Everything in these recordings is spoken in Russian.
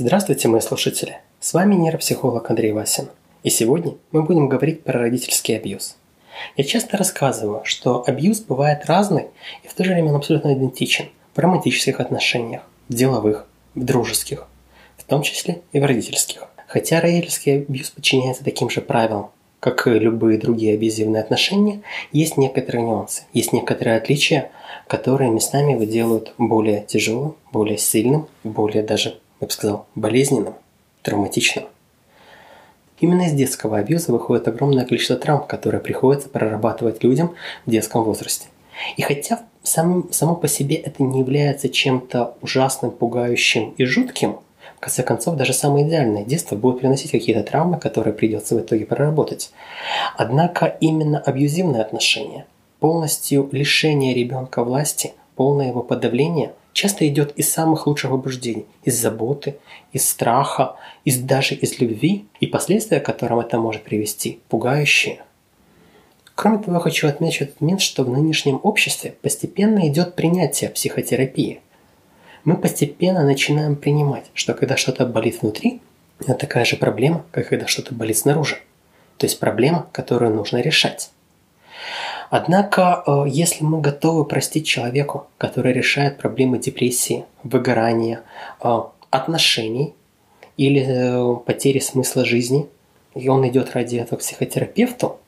Здравствуйте, мои слушатели! С вами нейропсихолог Андрей Васин. И сегодня мы будем говорить про родительский абьюз. Я часто рассказываю, что абьюз бывает разный и в то же время он абсолютно идентичен в романтических отношениях, в деловых, в дружеских, в том числе и в родительских. Хотя родительский абьюз подчиняется таким же правилам, как и любые другие абьюзивные отношения, есть некоторые нюансы, есть некоторые отличия, которые местами его делают более тяжелым, более сильным, более даже, я бы сказал, болезненным, травматичным. Именно из детского абьюза выходит огромное количество травм, которые приходится прорабатывать людям в детском возрасте. И хотя сам, само по себе это не является чем-то ужасным, пугающим и жутким, в конце концов, даже самое идеальное детство будет приносить какие-то травмы, которые придется в итоге проработать. Однако именно абьюзивные отношения, полностью лишение ребенка власти, полное его подавление часто идет из самых лучших побуждений, из заботы, из страха, из даже из любви, и последствия, к которым это может привести, пугающие. Кроме того, хочу отметить этот момент, что в нынешнем обществе постепенно идет принятие психотерапии – мы постепенно начинаем принимать, что когда что-то болит внутри, это такая же проблема, как когда что-то болит снаружи. То есть проблема, которую нужно решать. Однако, э, если мы готовы простить человеку, который решает проблемы депрессии, выгорания, э, отношений или э, потери смысла жизни, и он идет ради этого к психотерапевту,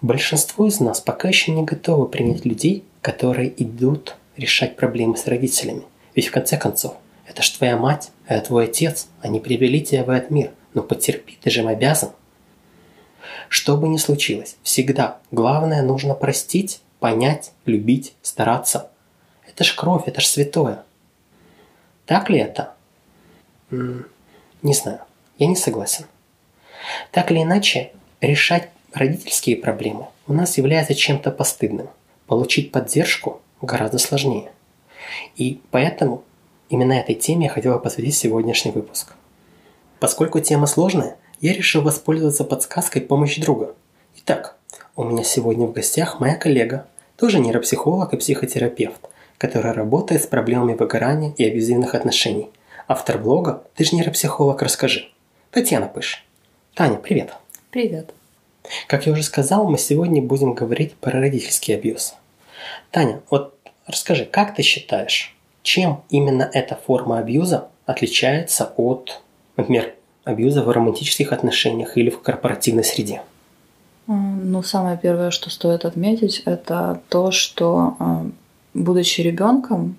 большинство из нас пока еще не готовы принять людей, которые идут решать проблемы с родителями – ведь в конце концов, это ж твоя мать, это твой отец. Они привели тебя в этот мир. Но потерпи, ты же им обязан. Что бы ни случилось, всегда главное нужно простить, понять, любить, стараться. Это ж кровь, это ж святое. Так ли это? Не знаю, я не согласен. Так или иначе, решать родительские проблемы у нас является чем-то постыдным. Получить поддержку гораздо сложнее. И поэтому именно этой теме я хотел посвятить сегодняшний выпуск. Поскольку тема сложная, я решил воспользоваться подсказкой помощи друга. Итак, у меня сегодня в гостях моя коллега, тоже нейропсихолог и психотерапевт, которая работает с проблемами выгорания и абьюзивных отношений. Автор блога «Ты же нейропсихолог, расскажи». Татьяна Пыш. Таня, привет. Привет. Как я уже сказал, мы сегодня будем говорить про родительский абьюз. Таня, вот Расскажи, как ты считаешь, чем именно эта форма абьюза отличается от, например, абьюза в романтических отношениях или в корпоративной среде? Ну, самое первое, что стоит отметить, это то, что, а, будучи ребенком,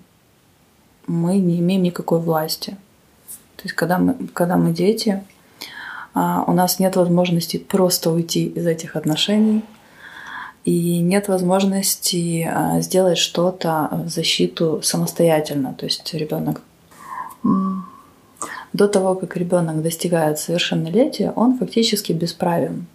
мы не имеем никакой власти. То есть, когда мы, когда мы дети, а, у нас нет возможности просто уйти из этих отношений, и нет возможности а, сделать что-то в защиту самостоятельно. То есть ребенок до того, как ребенок достигает совершеннолетия, он фактически бесправен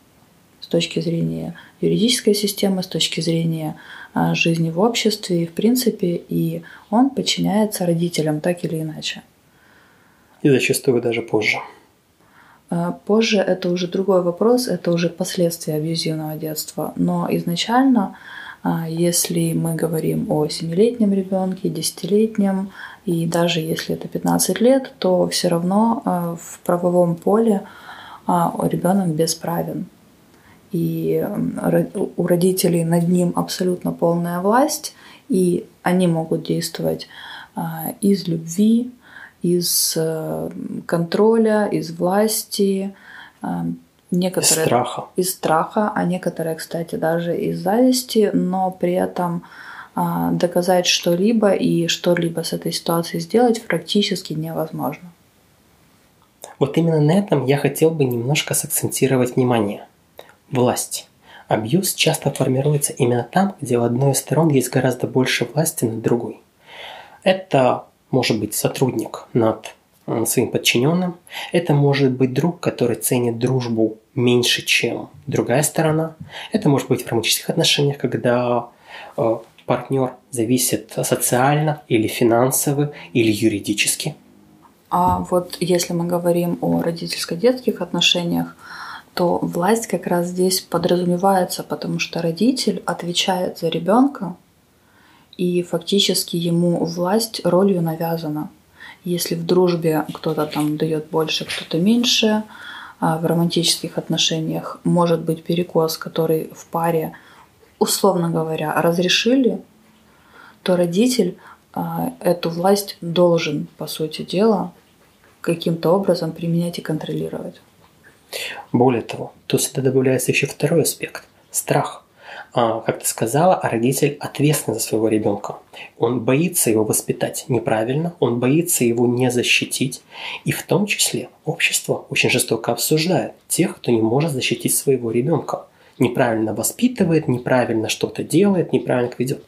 с точки зрения юридической системы, с точки зрения а, жизни в обществе и в принципе, и он подчиняется родителям так или иначе. И зачастую даже позже. А, позже это уже другой вопрос, это уже последствия абьюзивного детства. Но изначально, а, если мы говорим о 7-летнем ребенке, 10-летнем, и даже если это 15 лет, то все равно а, в правовом поле ребенок бесправен. И у родителей над ним абсолютно полная власть, и они могут действовать из любви, из э, контроля, из власти, э, некоторые из страха. из страха, а некоторые, кстати, даже из зависти, но при этом а, доказать что-либо и что-либо с этой ситуацией сделать практически невозможно. Вот именно на этом я хотел бы немножко сакцентировать внимание. Власть. Абьюз часто формируется именно там, где у одной из сторон есть гораздо больше власти над другой. Это может быть сотрудник над своим подчиненным. Это может быть друг, который ценит дружбу меньше, чем другая сторона. Это может быть в романтических отношениях, когда э, партнер зависит социально или финансово или юридически. А вот если мы говорим о родительско-детских отношениях, то власть как раз здесь подразумевается, потому что родитель отвечает за ребенка и фактически ему власть ролью навязана. Если в дружбе кто-то там дает больше, кто-то меньше, а в романтических отношениях может быть перекос, который в паре, условно говоря, разрешили, то родитель а, эту власть должен, по сути дела, каким-то образом применять и контролировать. Более того, тут сюда добавляется еще второй аспект – страх. А, как ты сказала, родитель ответственен за своего ребенка. Он боится его воспитать неправильно, он боится его не защитить. И в том числе общество очень жестоко обсуждает тех, кто не может защитить своего ребенка. Неправильно воспитывает, неправильно что-то делает, неправильно ведет.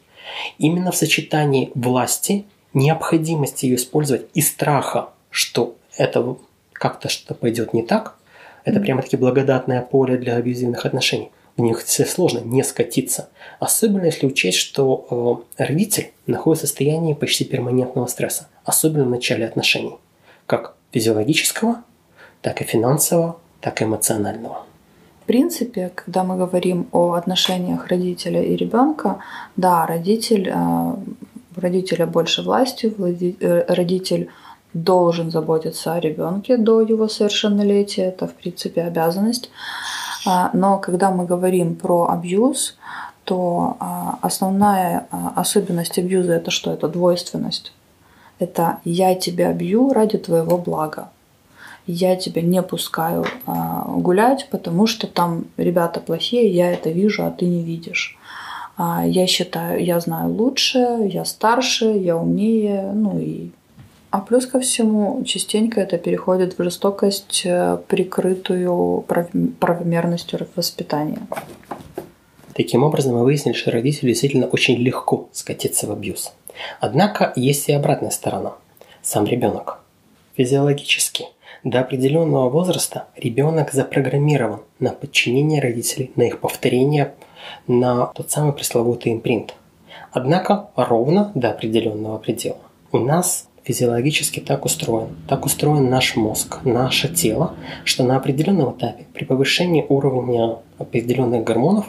Именно в сочетании власти, необходимости ее использовать и страха, что это как-то что пойдет не так, это прямо-таки благодатное поле для абьюзивных отношений. В них все сложно не скатиться. Особенно если учесть, что э, родитель находится в состоянии почти перманентного стресса. Особенно в начале отношений. Как физиологического, так и финансового, так и эмоционального. Принципе, когда мы говорим о отношениях родителя и ребенка, да, родитель, э, родителя больше власти, э, родитель должен заботиться о ребенке до его совершеннолетия, это в принципе обязанность. А, но когда мы говорим про абьюз, то а, основная а, особенность абьюза это что? Это двойственность. Это я тебя бью ради твоего блага. Я тебя не пускаю гулять, потому что там ребята плохие, я это вижу, а ты не видишь. Я считаю, я знаю лучше, я старше, я умнее, ну и а плюс ко всему, частенько это переходит в жестокость, э, прикрытую правомерностью воспитания. Таким образом, мы выяснили, что родителю действительно очень легко скатиться в абьюз. Однако есть и обратная сторона. Сам ребенок. Физиологически, до определенного возраста ребенок запрограммирован на подчинение родителей, на их повторение, на тот самый пресловутый импринт. Однако ровно до определенного предела. У нас физиологически так устроен. Так устроен наш мозг, наше тело, что на определенном этапе при повышении уровня определенных гормонов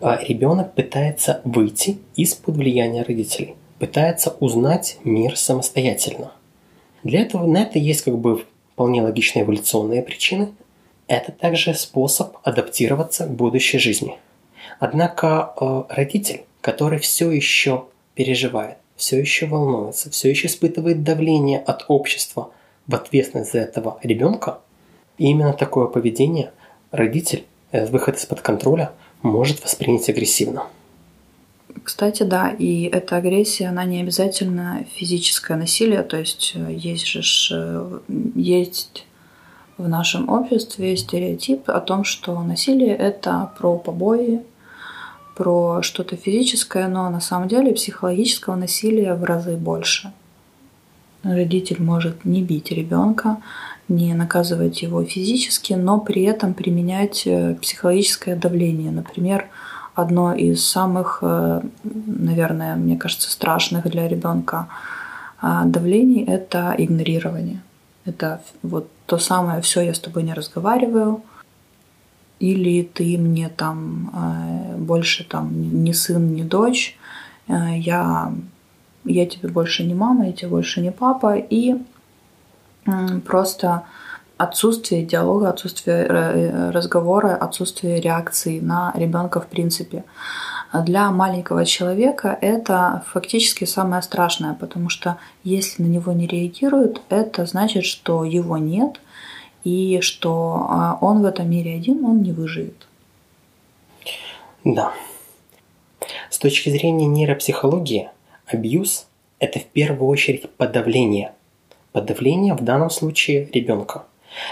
а, ребенок пытается выйти из-под влияния родителей, пытается узнать мир самостоятельно. Для этого на это есть как бы вполне логичные эволюционные причины. Это также способ адаптироваться к будущей жизни. Однако э, родитель, который все еще переживает, все еще волнуется, все еще испытывает давление от общества в ответственность за этого ребенка, и именно такое поведение родитель, э, выход из-под контроля, может воспринять агрессивно. Кстати, да, и эта агрессия, она не обязательно физическое насилие, то есть э, есть же э, есть в нашем обществе стереотип о том, что насилие это про побои, про что-то физическое, но на самом деле психологического насилия в разы больше. Родитель может не бить ребенка, не наказывать его физически, но при этом применять э, психологическое давление. Например, одно из самых, э, наверное, мне кажется, страшных для ребенка а, давлений – это игнорирование. Это вот то самое «все, я с тобой не разговариваю», или ты мне там э, больше там не сын, не дочь, э, я, я тебе больше не мама, я тебе больше не папа, и просто отсутствие диалога, отсутствие э, разговора, отсутствие реакции на ребенка в принципе. Для маленького человека это фактически самое страшное, потому что если на него не реагируют, это значит, что его нет – и что а, он в этом мире один, он не выживет. Да. С точки зрения нейропсихологии, абьюз – это в первую очередь подавление. Подавление в данном случае ребенка.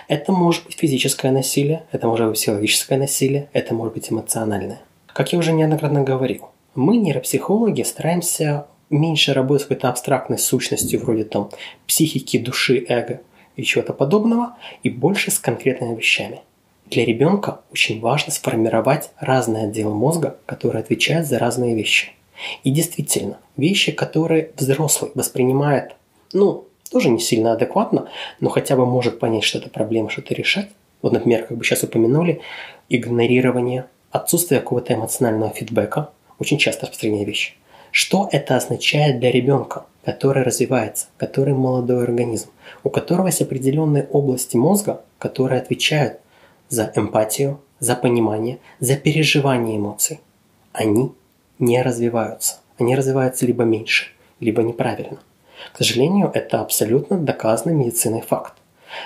Это может быть физическое насилие, это может быть психологическое насилие, это может быть эмоциональное. Как я уже неоднократно говорил, мы, нейропсихологи, стараемся меньше работать с какой-то абстрактной сущностью, вроде там психики, души, эго, и чего-то подобного, и больше с конкретными вещами. Для ребенка очень важно сформировать разные отделы мозга, которые отвечают за разные вещи. И действительно, вещи, которые взрослый воспринимает, ну, тоже не сильно адекватно, но хотя бы может понять, что это проблема, что-то решать. Вот, например, как бы сейчас упомянули, игнорирование, отсутствие какого-то эмоционального фидбэка, очень часто распространенная вещь. Что это означает для ребенка, который развивается, который молодой организм, у которого есть определенные области мозга, которые отвечают за эмпатию, за понимание, за переживание эмоций. Они не развиваются. Они развиваются либо меньше, либо неправильно. К сожалению, это абсолютно доказанный медициной факт.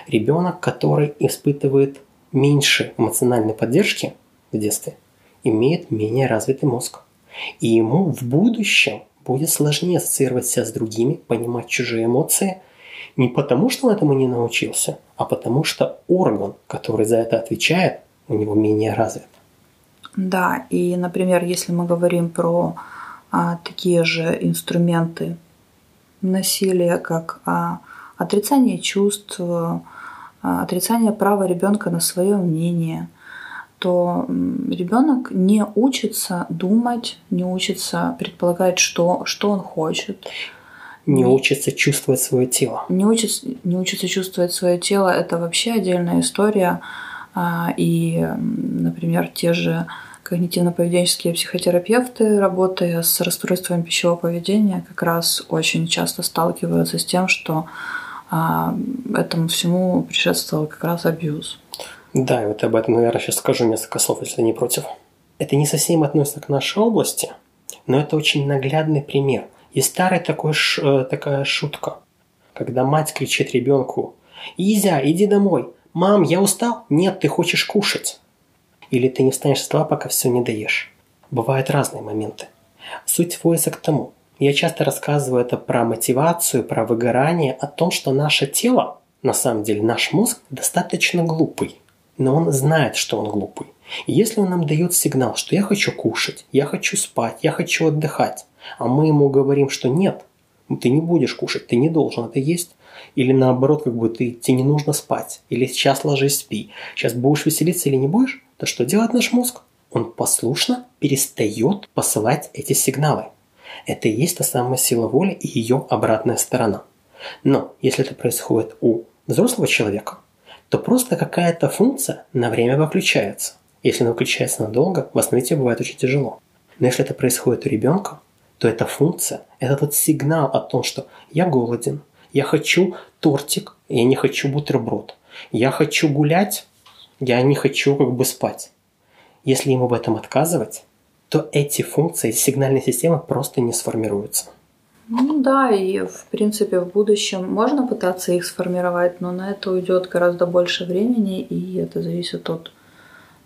Ребенок, который испытывает меньше эмоциональной поддержки в детстве, имеет менее развитый мозг. И ему в будущем будет сложнее ассоциировать себя с другими, понимать чужие эмоции, не потому, что он этому не научился, а потому что орган, который за это отвечает, у него менее развит. Да, и, например, если мы говорим про а, такие же инструменты насилия, как а, отрицание чувств, а, отрицание права ребенка на свое мнение, то ребенок не учится думать, не учится предполагать, что, что он хочет. Не, не учится чувствовать свое тело. Не учится, не учится чувствовать свое тело. Это вообще отдельная история. А, и, например, те же когнитивно-поведенческие психотерапевты, работая с расстройством пищевого поведения, как раз очень часто сталкиваются с тем, что а, этому всему предшествовал как раз абьюз. Да, и вот об этом, наверное, сейчас скажу несколько слов, если не против. Это не совсем относится к нашей области, но это очень наглядный пример. Есть старая такой, ш, такая шутка, когда мать кричит ребенку «Изя, иди домой! Мам, я устал? Нет, ты хочешь кушать!» Или ты не встанешь с стола, пока все не доешь. Бывают разные моменты. Суть сводится к тому. Я часто рассказываю это про мотивацию, про выгорание, о том, что наше тело, на самом деле наш мозг, достаточно глупый но он знает, что он глупый. И если он нам дает сигнал, что я хочу кушать, я хочу спать, я хочу отдыхать, а мы ему говорим, что нет, ты не будешь кушать, ты не должен это есть, или наоборот, как бы ты, тебе не нужно спать, или сейчас ложись спи, сейчас будешь веселиться или не будешь, то что делает наш мозг? Он послушно перестает посылать эти сигналы. Это и есть та самая сила воли и ее обратная сторона. Но если это происходит у взрослого человека, то просто какая-то функция на время выключается. Если она выключается надолго, восстановить ее бывает очень тяжело. Но если это происходит у ребенка, то эта функция – это тот сигнал о том, что я голоден, я хочу тортик, я не хочу бутерброд, я хочу гулять, я не хочу как бы спать. Если ему в этом отказывать, то эти функции, эти сигнальные системы просто не сформируются. Ну да, и в принципе в будущем можно пытаться их сформировать, но на это уйдет гораздо больше времени, и это зависит от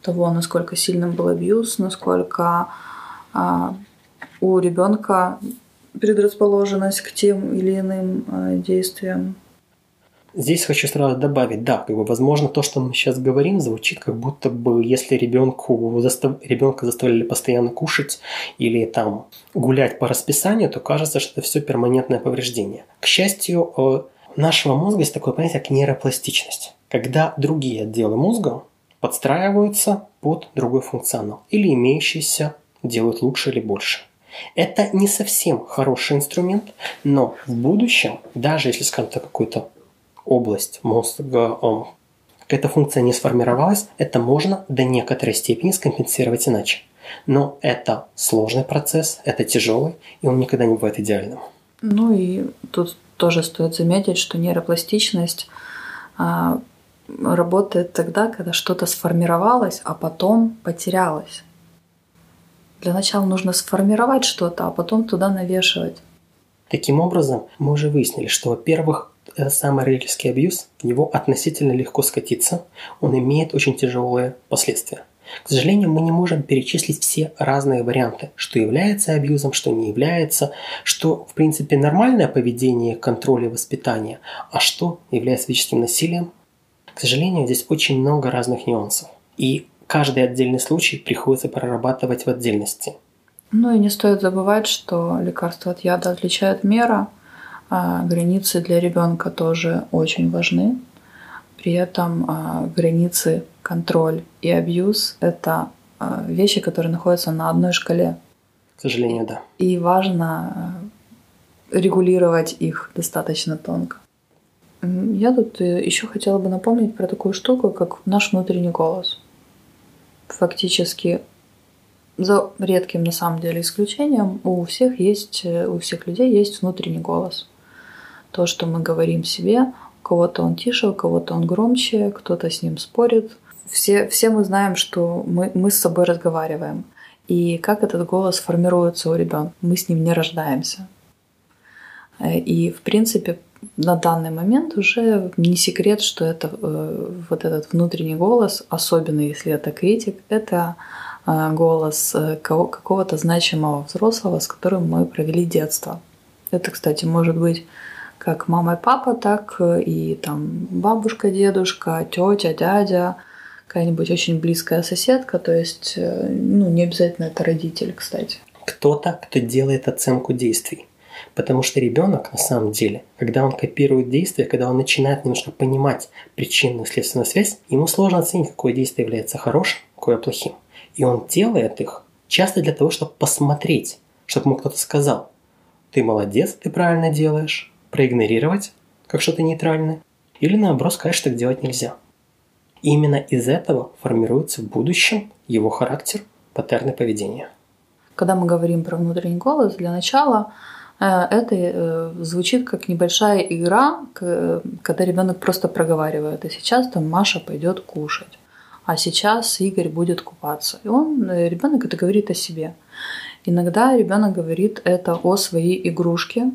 того, насколько сильным был абьюз, насколько а, у ребенка предрасположенность к тем или иным а, действиям. Здесь хочу сразу добавить, да, как бы, возможно, то, что мы сейчас говорим, звучит как будто бы, если ребенку застав... ребенка заставляли постоянно кушать или там гулять по расписанию, то кажется, что это все перманентное повреждение. К счастью, у нашего мозга есть такое понятие, как нейропластичность, когда другие отделы мозга подстраиваются под другой функционал или имеющиеся делают лучше или больше. Это не совсем хороший инструмент, но в будущем, даже если, скажем так, какой-то область мозга, какая-то функция не сформировалась, это можно до некоторой степени скомпенсировать иначе. Но это сложный процесс, это тяжелый, и он никогда не бывает идеальным. Ну и тут тоже стоит заметить, что нейропластичность а, работает тогда, когда что-то сформировалось, а потом потерялось. Для начала нужно сформировать что-то, а потом туда навешивать. Таким образом, мы уже выяснили, что, во-первых, этот самый родительский абьюз, в него относительно легко скатиться, он имеет очень тяжелые последствия. К сожалению, мы не можем перечислить все разные варианты, что является абьюзом, что не является, что, в принципе, нормальное поведение контроля и воспитания, а что является физическим насилием. К сожалению, здесь очень много разных нюансов. И каждый отдельный случай приходится прорабатывать в отдельности. Ну и не стоит забывать, что лекарство от яда отличает мера, а границы для ребенка тоже очень важны. При этом а, границы, контроль и абьюз – это а, вещи, которые находятся на одной шкале. К сожалению, да. И важно регулировать их достаточно тонко. Я тут э, еще хотела бы напомнить про такую штуку, как наш внутренний голос. Фактически за редким на самом деле исключением, у всех есть, у всех людей есть внутренний голос. То, что мы говорим себе, у кого-то он тише, у кого-то он громче, кто-то с ним спорит. Все, все мы знаем, что мы, мы с собой разговариваем. И как этот голос формируется у ребенка. Мы с ним не рождаемся. И, в принципе, на данный момент уже не секрет, что это э, вот этот внутренний голос, особенно если это критик, это э, голос э, какого-то значимого взрослого, с которым мы провели детство. Это, кстати, может быть как мама и папа, так и там бабушка, дедушка, тетя, дядя, какая-нибудь очень близкая соседка, то есть, ну, не обязательно это родитель, кстати. Кто-то, кто делает оценку действий. Потому что ребенок на самом деле, когда он копирует действия, когда он начинает немножко понимать причинную следственную связь, ему сложно оценить, какое действие является хорошим, какое плохим. И он делает их часто для того, чтобы посмотреть, чтобы ему кто-то сказал, ты молодец, ты правильно делаешь, проигнорировать, как что-то нейтральное, или наоборот сказать, что так делать нельзя. И именно из этого формируется в будущем его характер, паттерны поведения. Когда мы говорим про внутренний голос, для начала это э, звучит как небольшая игра, когда ребенок просто проговаривает. А сейчас там Маша пойдет кушать, а сейчас Игорь будет купаться. И он, э, ребенок это говорит о себе. Иногда ребенок говорит это о своей игрушке,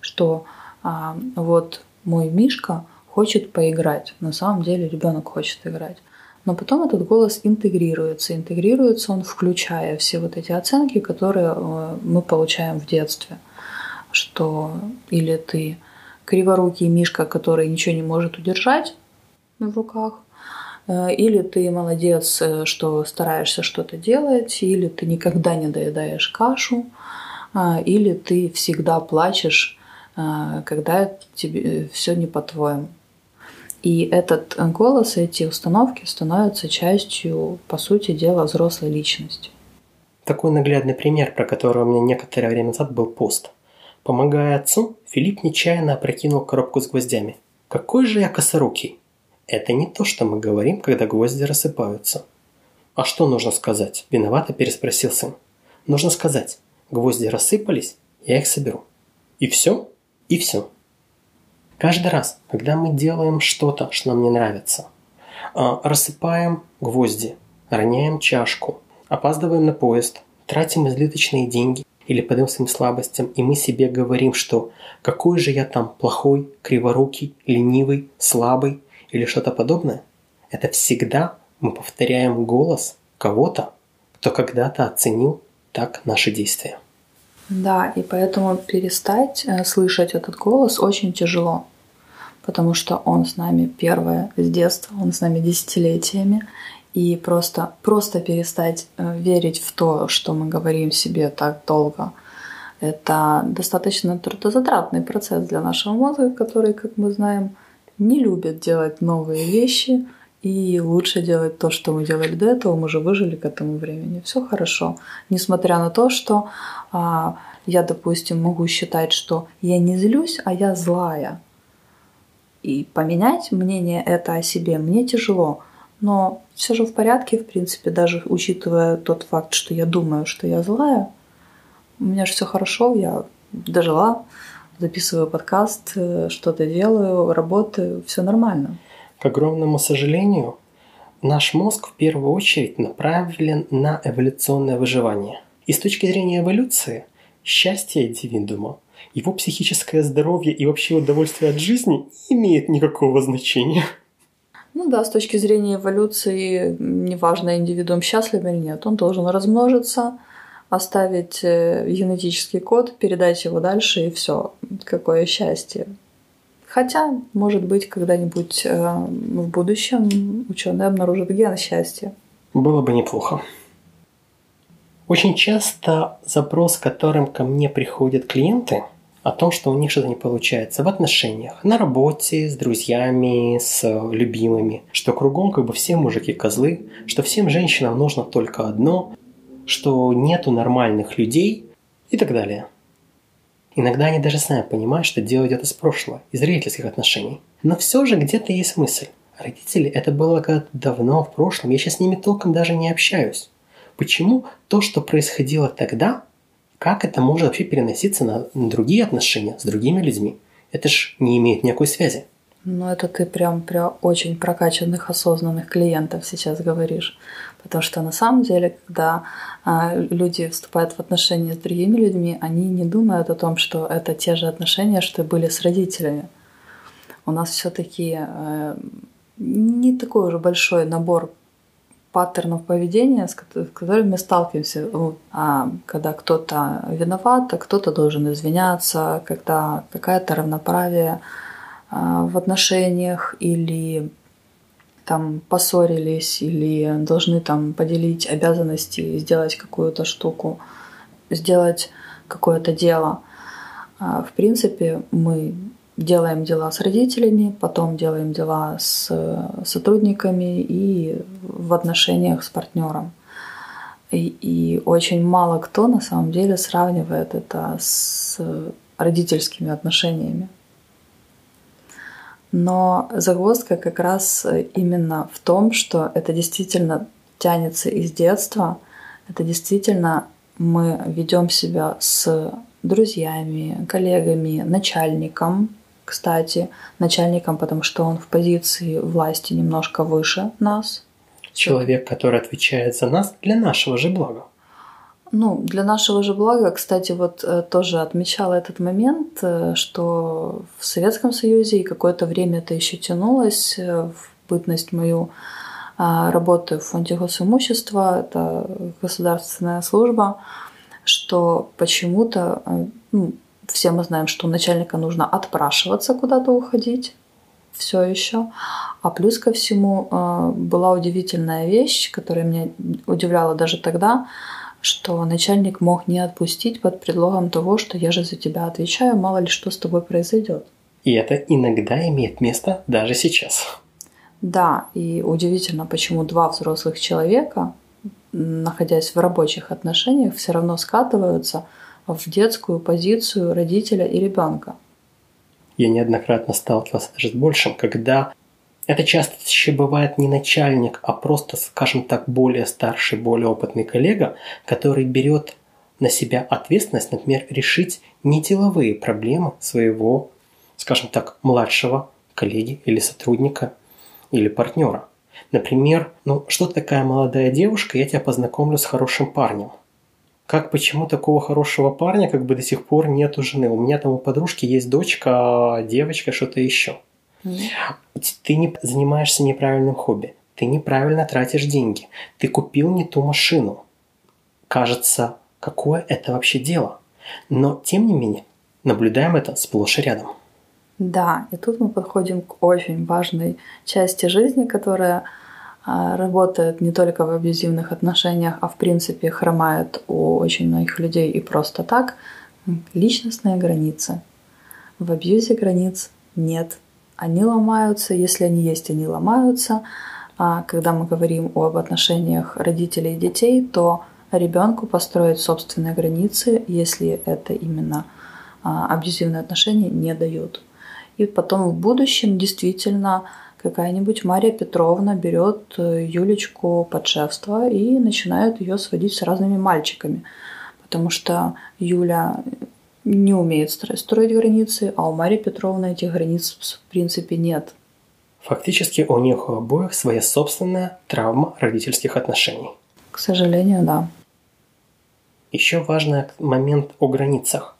что а, вот мой Мишка хочет поиграть. На самом деле ребенок хочет играть. Но потом этот голос интегрируется. Интегрируется он, включая все вот эти оценки, которые мы получаем в детстве – что или ты криворукий мишка, который ничего не может удержать в руках, э, или ты молодец, э, что стараешься что-то делать, или ты никогда не доедаешь кашу, э, или ты всегда плачешь, когда тебе все не по-твоему. И этот голос, эти установки становятся частью, по сути дела, взрослой личности. Такой наглядный пример, про который у меня некоторое время назад был пост – Помогая отцу, Филипп нечаянно опрокинул коробку с гвоздями. «Какой же я косорукий!» Это не то, что мы говорим, когда гвозди рассыпаются. «А что нужно сказать?» – виновато переспросил сын. «Нужно сказать, гвозди рассыпались, я их соберу. И все? И все». Каждый раз, когда мы делаем что-то, что нам не нравится, а, рассыпаем гвозди, роняем чашку, опаздываем на поезд, тратим избыточные деньги, или по своим слабостям, и мы себе говорим, что какой же я там плохой, криворукий, ленивый, слабый или что-то подобное, это всегда мы повторяем голос кого-то, кто когда-то оценил так наши действия. Да, и поэтому перестать э, слышать этот голос очень тяжело, потому что он с нами первое с детства, он с нами десятилетиями, и просто, просто перестать э, верить в то, что мы говорим себе так долго. Это достаточно трудозатратный процесс для нашего мозга, который, как мы знаем, не любит делать новые вещи, и лучше делать то, что мы делали до этого, мы же выжили к этому времени. Все хорошо. Несмотря на то, что а, я, допустим, могу считать, что я не злюсь, а я злая. И поменять мнение это о себе мне тяжело. Но все же в порядке, в принципе, даже учитывая тот факт, что я думаю, что я злая, у меня же все хорошо, я дожила, записываю подкаст, э, что-то делаю, работаю, все нормально. К огромному сожалению, наш мозг в первую очередь направлен на эволюционное выживание. И с точки зрения эволюции, счастье индивидуума, его психическое здоровье и вообще удовольствие от жизни не имеет никакого значения. Ну да, с точки зрения эволюции, неважно, индивидуум счастлив или нет, он должен размножиться, оставить э, генетический код, передать его дальше, и все. Какое счастье. Хотя, может быть, когда-нибудь э, в будущем ученые обнаружат ген счастья. Было бы неплохо. Очень часто запрос, которым ко мне приходят клиенты – о том, что у них что-то не получается в отношениях, на работе, с друзьями, с любимыми, что кругом как бы все мужики козлы, что всем женщинам нужно только одно, что нету нормальных людей и так далее. Иногда они даже сами понимают, что дело идет из прошлого, из родительских отношений. Но все же где-то есть мысль. Родители, это было когда-то давно, в прошлом, я сейчас с ними толком даже не общаюсь. почему то, что происходило тогда, как это может вообще переноситься на другие отношения с другими людьми? Это ж не имеет никакой связи. Ну, это ты прям про очень прокачанных, осознанных клиентов сейчас говоришь. Потому что на самом деле, когда а, люди вступают в отношения с другими людьми, они не думают о том, что это те же отношения, что были с родителями. У нас все-таки э, не такой уже большой набор паттернов поведения, с которыми мы сталкиваемся, а когда кто-то виноват, а кто-то должен извиняться, когда какая-то равноправие а, в отношениях или там поссорились или должны там поделить обязанности, сделать какую-то штуку, сделать какое-то дело. А, в принципе, мы делаем дела с родителями, потом делаем дела с сотрудниками и в отношениях с партнером. И, и очень мало кто на самом деле сравнивает это с родительскими отношениями. Но загвоздка как раз именно в том, что это действительно тянется из детства, это действительно мы ведем себя с друзьями, коллегами, начальником, кстати, начальником, потому что он в позиции власти немножко выше нас. Человек, который отвечает за нас для нашего же блага. Ну, для нашего же блага, кстати, вот э, тоже отмечала этот момент, э, что в Советском Союзе и какое-то время это еще тянулось э, в бытность мою а, работы в фонде госимущества, это государственная служба, что почему-то ну, все мы знаем, что у начальника нужно отпрашиваться куда-то уходить, все еще. А плюс ко всему была удивительная вещь, которая меня удивляла даже тогда, что начальник мог не отпустить под предлогом того, что я же за тебя отвечаю, мало ли что с тобой произойдет. И это иногда имеет место даже сейчас. Да, и удивительно, почему два взрослых человека, находясь в рабочих отношениях, все равно скатываются в детскую позицию родителя и ребенка. Я неоднократно сталкивался даже с большим, когда это часто еще бывает не начальник, а просто, скажем так, более старший, более опытный коллега, который берет на себя ответственность, например, решить не деловые проблемы своего, скажем так, младшего коллеги или сотрудника или партнера. Например, ну что такая молодая девушка, я тебя познакомлю с хорошим парнем. Как почему такого хорошего парня как бы до сих пор нету жены? У меня там у подружки есть дочка, девочка, что-то еще – ты не занимаешься неправильным хобби. Ты неправильно тратишь деньги. Ты купил не ту машину. Кажется, какое это вообще дело? Но, тем не менее, наблюдаем это сплошь и рядом. Да, и тут мы подходим к очень важной части жизни, которая а, работает не только в абьюзивных отношениях, а в принципе хромает у очень многих людей и просто так. Личностные границы. В абьюзе границ нет они ломаются, если они есть, они ломаются. А когда мы говорим об отношениях родителей и детей, то ребенку построить собственные границы, если это именно а, абьюзивные отношения, не дают. И потом в будущем действительно какая-нибудь Мария Петровна берет э, Юлечку под шефство и начинает ее сводить с разными мальчиками. Потому что Юля не умеет строить границы, а у Марии Петровны этих границ в принципе нет. Фактически у них у обоих своя собственная травма родительских отношений. К сожалению, да. Еще важный момент о границах.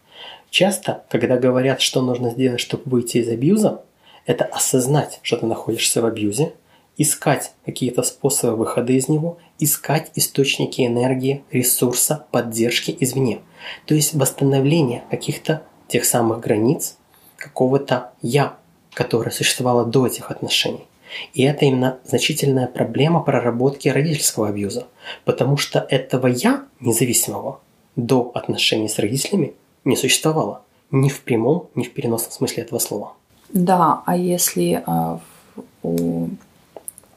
Часто, когда говорят, что нужно сделать, чтобы выйти из абьюза, это осознать, что ты находишься в абьюзе, искать какие-то способы выхода из него, искать источники энергии, ресурса, поддержки извне. То есть восстановление каких-то тех самых границ, какого-то «я», которое существовало до этих отношений. И это именно значительная проблема проработки родительского абьюза, потому что этого «я» независимого до отношений с родителями не существовало. Ни в прямом, ни в переносном смысле этого слова. Да, а если э, у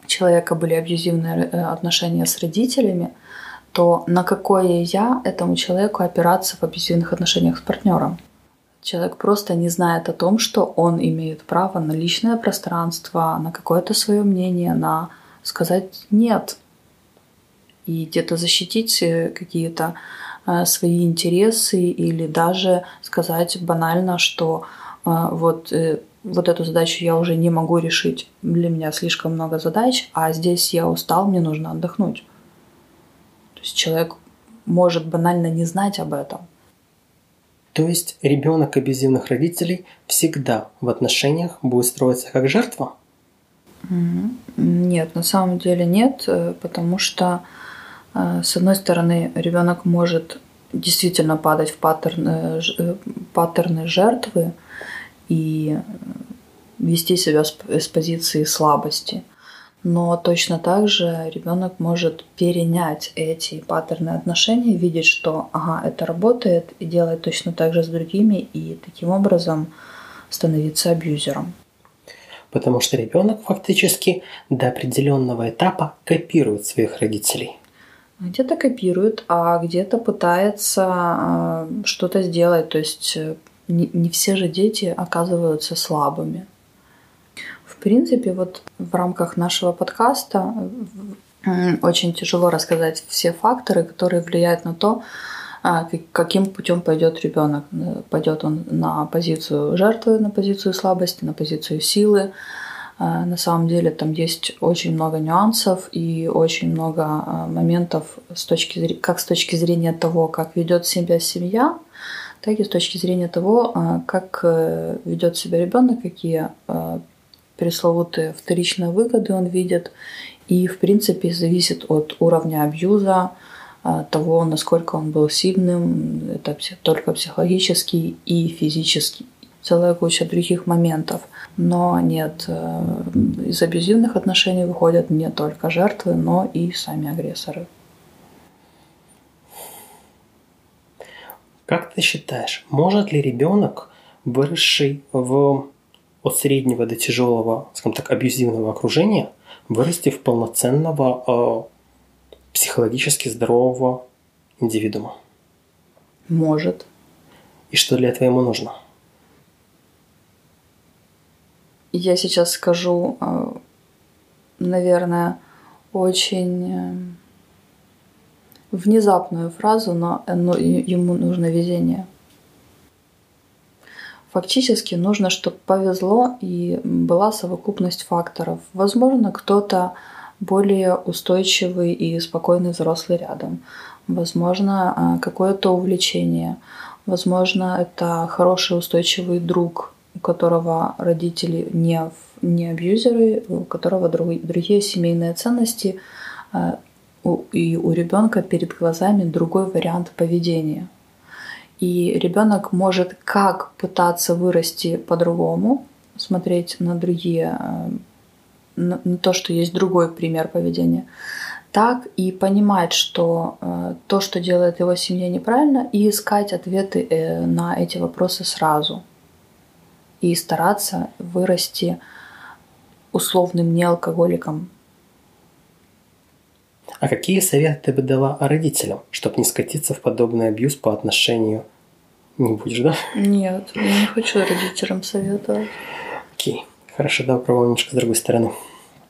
человека были абьюзивные э, отношения с родителями, то на какое я этому человеку опираться в абьюзивных отношениях с партнером? Человек просто не знает о том, что он имеет право на личное пространство, на какое-то свое мнение, на сказать нет. и где-то защитить э, какие-то э, свои интересы или даже сказать банально, что вот, вот эту задачу я уже не могу решить, для меня слишком много задач, а здесь я устал, мне нужно отдохнуть. То есть человек может банально не знать об этом. То есть ребенок абьюзивных родителей всегда в отношениях будет строиться как жертва? Нет, на самом деле нет, э, потому что э, с одной стороны ребенок может действительно падать в паттерны, э, паттерны жертвы и вести себя с позиции слабости но точно так же ребенок может перенять эти паттерны отношений, видеть, что ага, это работает, и делать точно так же с другими, и таким образом становиться абьюзером. Потому что ребенок фактически до определенного этапа копирует своих родителей. Где-то копирует, а где-то пытается э, что-то сделать. То есть э, не, не все же дети оказываются слабыми принципе, вот в рамках нашего подкаста очень тяжело рассказать все факторы, которые влияют на то, а, каким путем пойдет ребенок. Пойдет он на позицию жертвы, на позицию слабости, на позицию силы. А, на самом деле там есть очень много нюансов и очень много а, моментов с точки, как с точки зрения того, как ведет себя семья, так и с точки зрения того, как э, ведет себя ребенок, какие пресловутые вторичные выгоды он видит. И, в принципе, зависит от уровня абьюза, а, того, насколько он был сильным, это только психологический и физический. Целая куча других моментов. Но нет, э, из абьюзивных отношений выходят не только жертвы, но и сами агрессоры. Как ты считаешь, может ли ребенок, выросший в от среднего до тяжелого, скажем так, абьюзивного окружения вырасти в полноценного э, психологически здорового индивидуума. Может. И что для этого ему нужно? Я сейчас скажу, э, наверное, очень э, внезапную фразу, но, ему нужно везение. Фактически нужно, чтобы повезло и была совокупность факторов. Возможно, кто-то более устойчивый и спокойный взрослый рядом. Возможно, а, какое-то увлечение. Возможно, это хороший устойчивый друг, у которого родители не, не абьюзеры, у которого другие семейные ценности, и у ребенка перед глазами другой вариант поведения. И ребенок может как пытаться вырасти по-другому, смотреть на другие, э, на то, что есть другой пример поведения, так и понимать, что э, то, что делает его семья неправильно, и искать ответы э, на эти вопросы сразу. И стараться вырасти условным неалкоголиком. А какие советы ты бы дала родителям, чтобы не скатиться в подобный абьюз по отношению не будешь, да? Нет, я не хочу родителям советовать. Окей. Хорошо, давай попробуем немножко с другой стороны.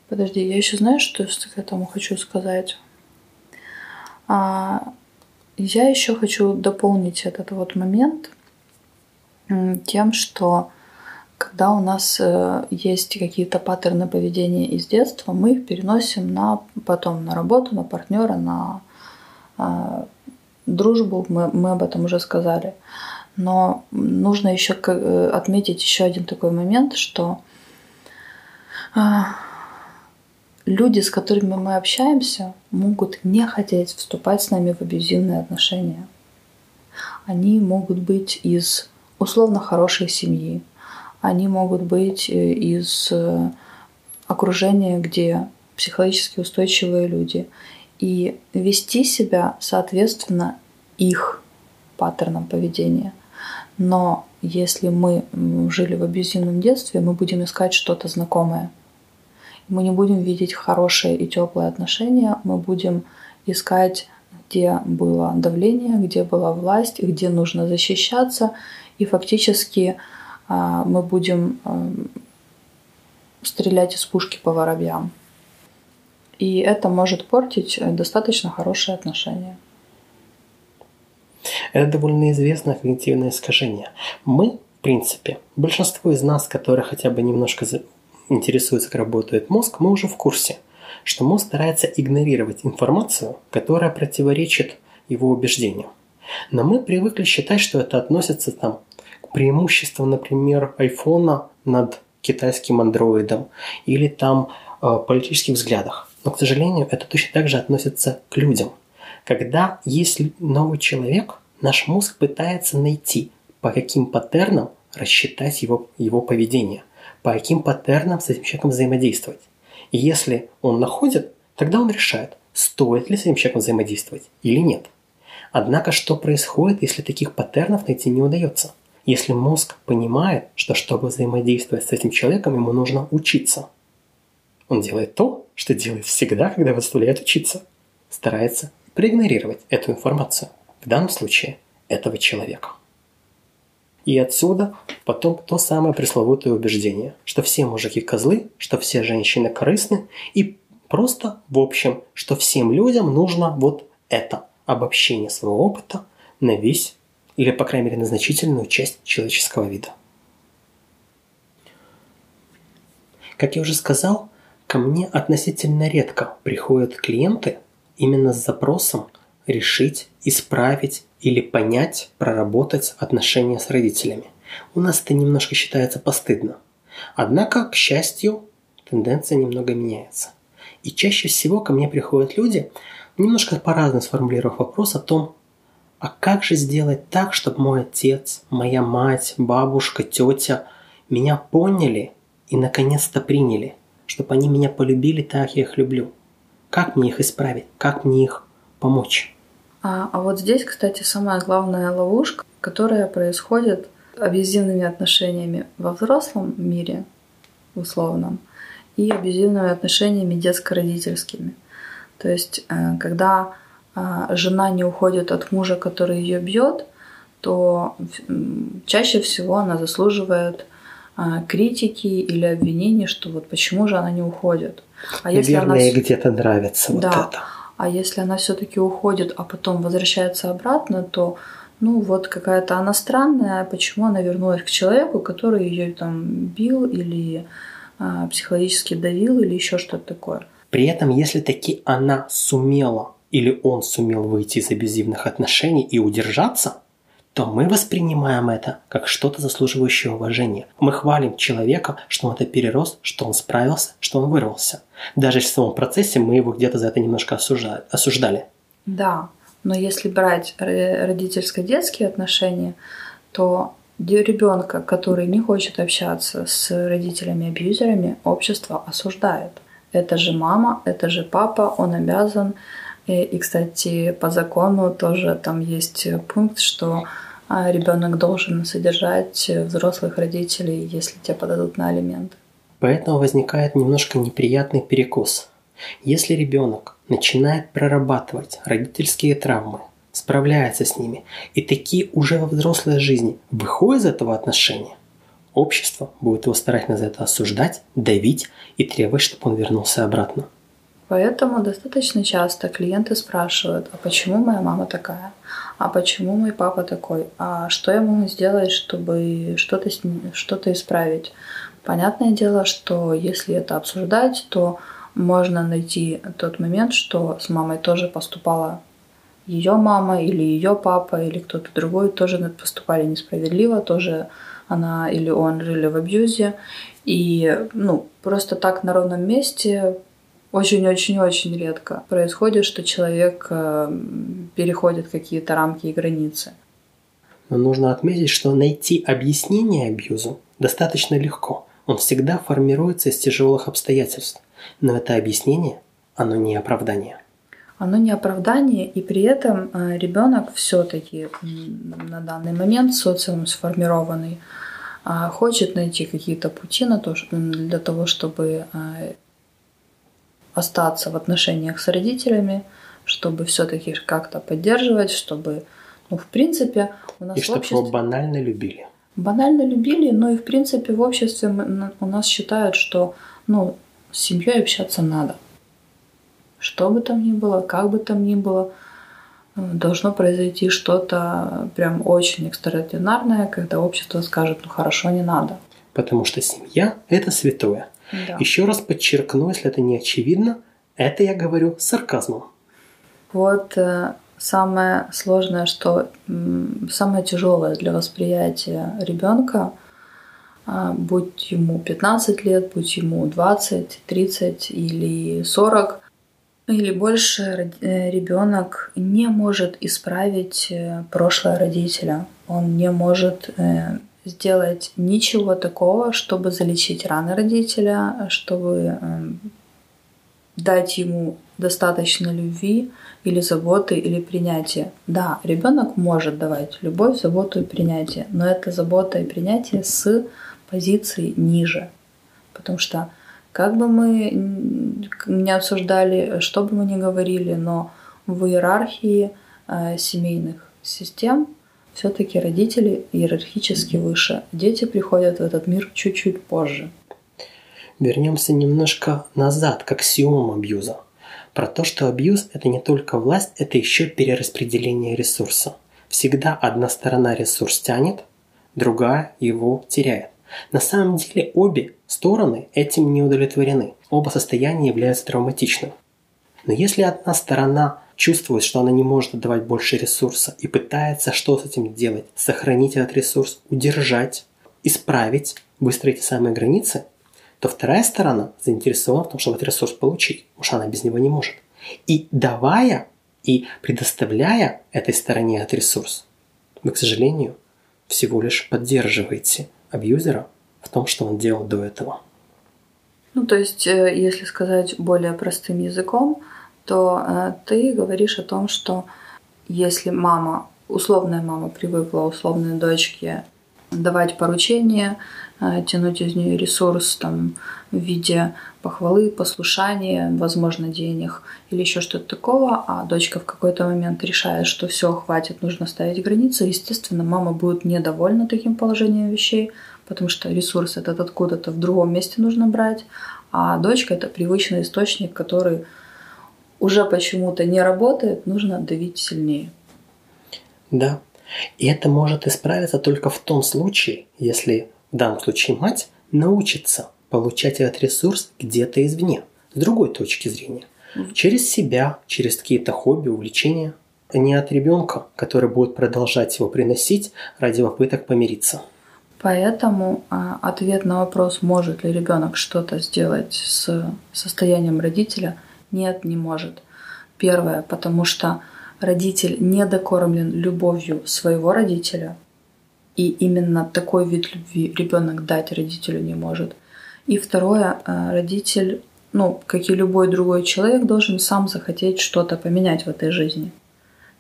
Подожди, я еще знаю, что к этому хочу сказать. А, я еще хочу дополнить этот вот момент тем, что когда у нас э, есть какие-то паттерны поведения из детства, мы их переносим на потом на работу, на партнера, на а, дружбу. Мы, мы об этом уже сказали. Но нужно еще э, отметить еще один такой момент, что люди, с которыми мы общаемся, могут не хотеть вступать с нами в абьюзивные отношения. Они могут быть из условно хорошей семьи, они могут быть э, из э, окружения, где психологически устойчивые люди, и вести себя соответственно их паттернам поведения – но если мы жили в абьюзивном детстве, мы будем искать что-то знакомое. Мы не будем видеть хорошие и теплые отношения, мы будем искать, где было давление, где была власть, где нужно защищаться, и фактически мы будем стрелять из пушки по воробьям. И это может портить э, достаточно хорошие отношения. Это довольно известное когнитивное искажение. Мы, в принципе, большинство из нас, которые хотя бы немножко интересуются, как работает мозг, мы уже в курсе, что мозг старается игнорировать информацию, которая противоречит его убеждениям. Но мы привыкли считать, что это относится там, к преимуществу, например, айфона над китайским андроидом или там э, политических взглядах. Но, к сожалению, это точно так же относится к людям. Когда есть новый человек, наш мозг пытается найти, по каким паттернам рассчитать его, его поведение, по каким паттернам с этим человеком взаимодействовать. И если он находит, тогда он решает, стоит ли с этим человеком взаимодействовать или нет. Однако, что происходит, если таких паттернов найти не удается? Если мозг понимает, что чтобы взаимодействовать с этим человеком, ему нужно учиться. Он делает то, что делает всегда, когда заставляет учиться. Старается проигнорировать эту информацию. В данном случае этого человека. И отсюда потом то самое пресловутое убеждение, что все мужики козлы, что все женщины корыстны, и просто в общем, что всем людям нужно вот это обобщение своего опыта на весь или, по крайней мере, на значительную часть человеческого вида. Как я уже сказал, ко мне относительно редко приходят клиенты именно с запросом решить, исправить или понять, проработать отношения с родителями. У нас это немножко считается постыдно. Однако, к счастью, тенденция немного меняется. И чаще всего ко мне приходят люди, немножко по-разному сформулировав вопрос о том, а как же сделать так, чтобы мой отец, моя мать, бабушка, тетя меня поняли и наконец-то приняли, чтобы они меня полюбили так, я их люблю? Как мне их исправить? Как мне их помочь? А, а вот здесь, кстати, самая главная ловушка, которая происходит абьюзивными отношениями во взрослом мире, условном, и абьюзивными отношениями детско-родительскими. То есть, э, когда жена не уходит от мужа, который ее бьет, то чаще всего она заслуживает а, критики или обвинений, что вот почему же она не уходит. А если Наверное, она... ей где-то нравится да. вот это. А если она все-таки уходит, а потом возвращается обратно, то ну вот какая-то она странная, почему она вернулась к человеку, который ее там бил или а, психологически давил или еще что-то такое. При этом, если таки она сумела или он сумел выйти из абьюзивных отношений и удержаться, то мы воспринимаем это как что-то заслуживающее уважения. Мы хвалим человека, что он это перерос, что он справился, что он вырвался. Даже в самом процессе мы его где-то за это немножко осуждали. Да, но если брать родительско-детские отношения, то ребенка, который не хочет общаться с родителями-абьюзерами, общество осуждает. Это же мама, это же папа, он обязан и, и, кстати, по закону тоже там есть пункт, что а, ребенок должен содержать взрослых родителей, если те подадут на алименты. Поэтому возникает немножко неприятный перекос. Если ребенок начинает прорабатывать родительские травмы, справляется с ними, и такие уже во взрослой жизни выходит из этого отношения, общество будет его старательно за это осуждать, давить и требовать, чтобы он вернулся обратно. Поэтому достаточно часто клиенты спрашивают, а почему моя мама такая? А почему мой папа такой? А что я могу сделать, чтобы что-то что исправить? Понятное дело, что если это обсуждать, то можно найти тот момент, что с мамой тоже поступала ее мама или ее папа или кто-то другой тоже поступали несправедливо, тоже она или он жили в абьюзе. И ну, просто так на ровном месте очень-очень-очень редко происходит, что человек э, переходит какие-то рамки и границы. Но нужно отметить, что найти объяснение абьюзу достаточно легко. Он всегда формируется из тяжелых обстоятельств. Но это объяснение, оно не оправдание. Оно не оправдание, и при этом э, ребенок все-таки на данный момент социум сформированный, а хочет найти какие-то пути на то, для того, чтобы э, остаться в отношениях с родителями, чтобы все-таки как-то поддерживать, чтобы, ну, в принципе, у нас и в чтобы обществе... его банально любили. Банально любили, но и, в принципе, в обществе мы, у нас считают, что, ну, с семьей общаться надо. что бы там ни было, как бы там ни было, должно произойти что-то прям очень экстраординарное, когда общество скажет, ну хорошо, не надо. Потому что семья – это святое. Да. Еще раз подчеркну, если это не очевидно, это я говорю с сарказмом. Вот э, самое сложное, что самое тяжелое для восприятия ребенка, а, будь ему 15 лет, будь ему 20, 30 или 40, или больше ребенок не может исправить э, прошлое родителя. Он не может э, сделать ничего такого, чтобы залечить раны родителя, чтобы эм, дать ему достаточно любви или заботы или принятия. Да, ребенок может давать любовь, заботу и принятие, но это забота и принятие с позиции ниже. Потому что как бы мы не обсуждали, что бы мы ни говорили, но в иерархии э, семейных систем все-таки родители иерархически выше. Дети приходят в этот мир чуть-чуть позже. Вернемся немножко назад к аксиомам абьюза. Про то, что абьюз – это не только власть, это еще перераспределение ресурса. Всегда одна сторона ресурс тянет, другая его теряет. На самом деле обе стороны этим не удовлетворены. Оба состояния являются травматичным. Но если одна сторона чувствует, что она не может отдавать больше ресурса и пытается что с этим делать, сохранить этот ресурс, удержать, исправить, выстроить эти самые границы, то вторая сторона заинтересована в том, чтобы этот ресурс получить, потому что она без него не может. И давая и предоставляя этой стороне этот ресурс, вы, к сожалению, всего лишь поддерживаете абьюзера в том, что он делал до этого. Ну, то есть, э, если сказать более простым языком, то э, ты говоришь о том, что если мама, условная мама привыкла условной дочке давать поручения, э, тянуть из нее ресурс там, в виде похвалы, послушания, возможно, денег или еще что-то такого, а дочка в какой-то момент решает, что все, хватит, нужно ставить границы, естественно, мама будет недовольна таким положением вещей, потому что ресурс этот откуда-то в другом месте нужно брать, а дочка это привычный источник, который уже почему-то не работает, нужно давить сильнее. Да. И это может исправиться только в том случае, если в данном случае мать научится получать этот ресурс где-то извне, с другой точки зрения. Через себя, через какие-то хобби, увлечения, а не от ребенка, который будет продолжать его приносить ради попыток помириться. Поэтому а, ответ на вопрос, может ли ребенок что-то сделать с состоянием родителя – нет, не может. Первое, потому что родитель не докормлен любовью своего родителя, и именно такой вид любви ребенок дать родителю не может. И второе, э, родитель, ну, как и любой другой человек, должен сам захотеть что-то поменять в этой жизни.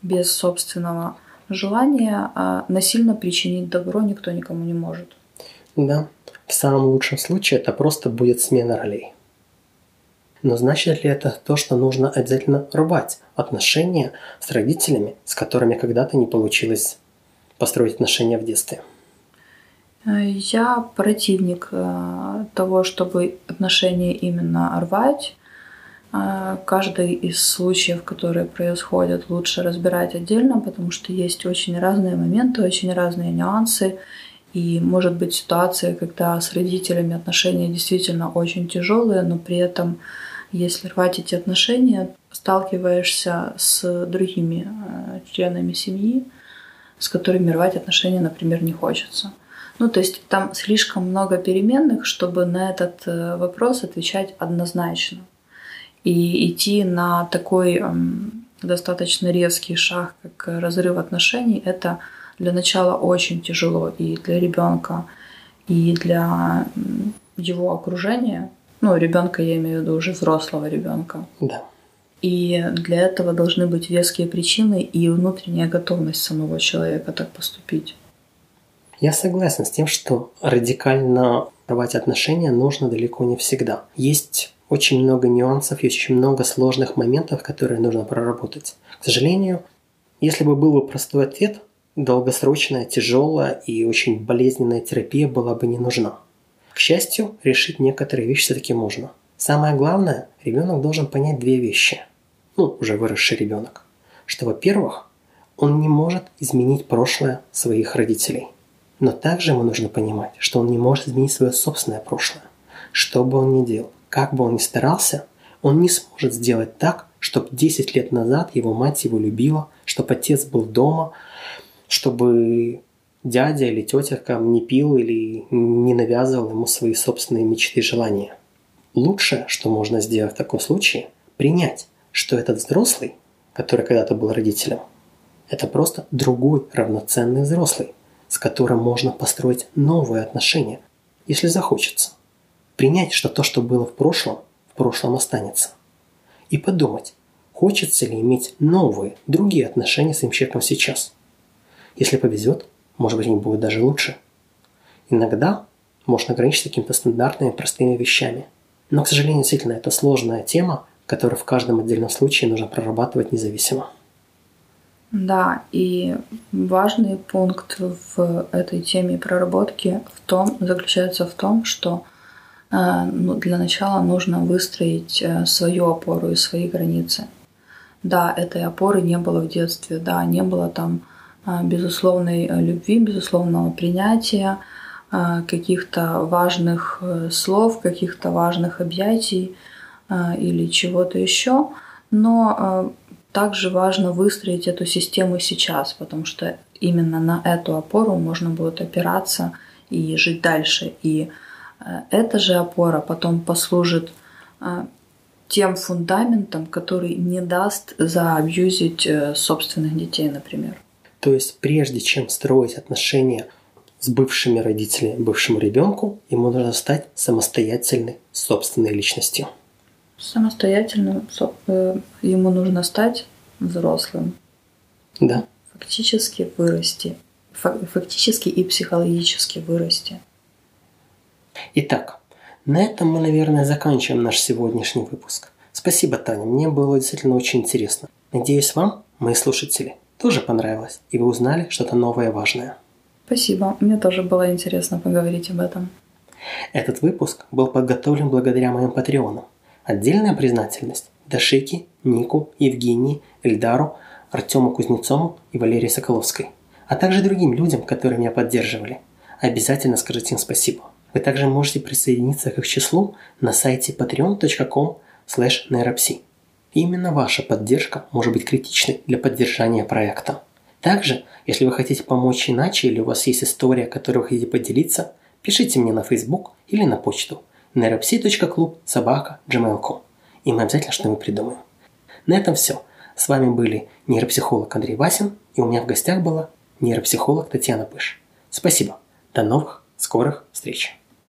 Без собственного желания а насильно причинить добро никто никому не может. Да, в самом лучшем случае это просто будет смена ролей. Но значит ли это то, что нужно обязательно рвать отношения с родителями, с которыми когда-то не получилось построить отношения в детстве? Я противник э, того, чтобы отношения именно рвать. Э, каждый из случаев, которые происходят, лучше разбирать отдельно, потому что есть очень разные моменты, очень разные нюансы. И может быть ситуация, когда с родителями отношения действительно очень тяжелые, но при этом если рвать эти отношения, сталкиваешься с другими э, членами семьи, с которыми рвать отношения, например, не хочется. Ну, то есть там слишком много переменных, чтобы на этот э, вопрос отвечать однозначно. И идти на такой эм, достаточно резкий шаг, как разрыв отношений, это для начала очень тяжело и для ребенка, и для его окружения – ну, ребенка я имею в виду уже взрослого ребенка. Да. И для этого должны быть веские причины и внутренняя готовность самого человека так поступить. Я согласен с тем, что радикально рвать отношения нужно далеко не всегда. Есть очень много нюансов, есть очень много сложных моментов, которые нужно проработать. К сожалению, если бы был бы простой ответ, долгосрочная, тяжелая и очень болезненная терапия была бы не нужна. К счастью, решить некоторые вещи все-таки можно. Самое главное, ребенок должен понять две вещи. ну, уже выросший ребенок, что, во-первых, он не может изменить прошлое своих родителей. Но также ему нужно понимать, что он не может изменить свое собственное прошлое. Что бы он ни делал, как бы он ни старался, он не сможет сделать так, чтобы 10 лет назад его мать его любила, чтобы отец был дома, чтобы дядя или тетя не пил или не навязывал ему свои собственные мечты и желания. Лучшее, что можно сделать в таком случае, принять, что этот взрослый, который когда-то был родителем, это просто другой равноценный взрослый, с которым можно построить новые отношения, если захочется. Принять, что то, что было в прошлом, в прошлом останется. И подумать, хочется ли иметь новые, другие отношения с этим человеком сейчас. Если повезет, может быть, они будут даже лучше. Иногда можно ограничиться какими-то стандартными, простыми вещами. Но, к сожалению, действительно, это сложная тема, которую в каждом отдельном случае нужно прорабатывать независимо. Да, и важный пункт в этой теме проработки в том, заключается в том, что э, ну, для начала нужно выстроить э, свою опору и свои границы. Да, этой опоры не было в детстве, да, не было там безусловной любви, безусловного принятия, каких-то важных слов, каких-то важных объятий или чего-то еще. Но также важно выстроить эту систему сейчас, потому что именно на эту опору можно будет опираться и жить дальше. И э, эта же опора потом послужит э, тем фундаментом, который не даст заабьюзить э, собственных детей, например. То есть прежде чем строить отношения с бывшими родителями, бывшему ребенку, ему нужно стать самостоятельной собственной личностью. Самостоятельно э, ему нужно стать взрослым. Да. Фактически вырасти. Фактически и психологически вырасти. Итак, на этом мы, наверное, заканчиваем наш сегодняшний выпуск. Спасибо, Таня, мне было действительно очень интересно. Надеюсь, вам, мои слушатели, тоже понравилось, и вы узнали что-то новое и важное. Спасибо, мне тоже было интересно поговорить об этом. Этот выпуск был подготовлен благодаря моим патреонам. Отдельная признательность Дашики, Нику, Евгении, Эльдару, Артему Кузнецову и Валерии Соколовской, а также другим людям, которые меня поддерживали. Обязательно скажите им спасибо. Вы также можете присоединиться к их числу на сайте patreon.com neuropsy. Именно ваша поддержка может быть критичной для поддержания проекта. Также, если вы хотите помочь иначе или у вас есть история, которой вы хотите поделиться, пишите мне на Facebook или на почту neuropsy.club собака gmail.com и мы обязательно что-нибудь придумаем. На этом все. С вами были нейропсихолог Андрей Васин, и у меня в гостях была нейропсихолог Татьяна Пыш. Спасибо. До новых скорых встреч.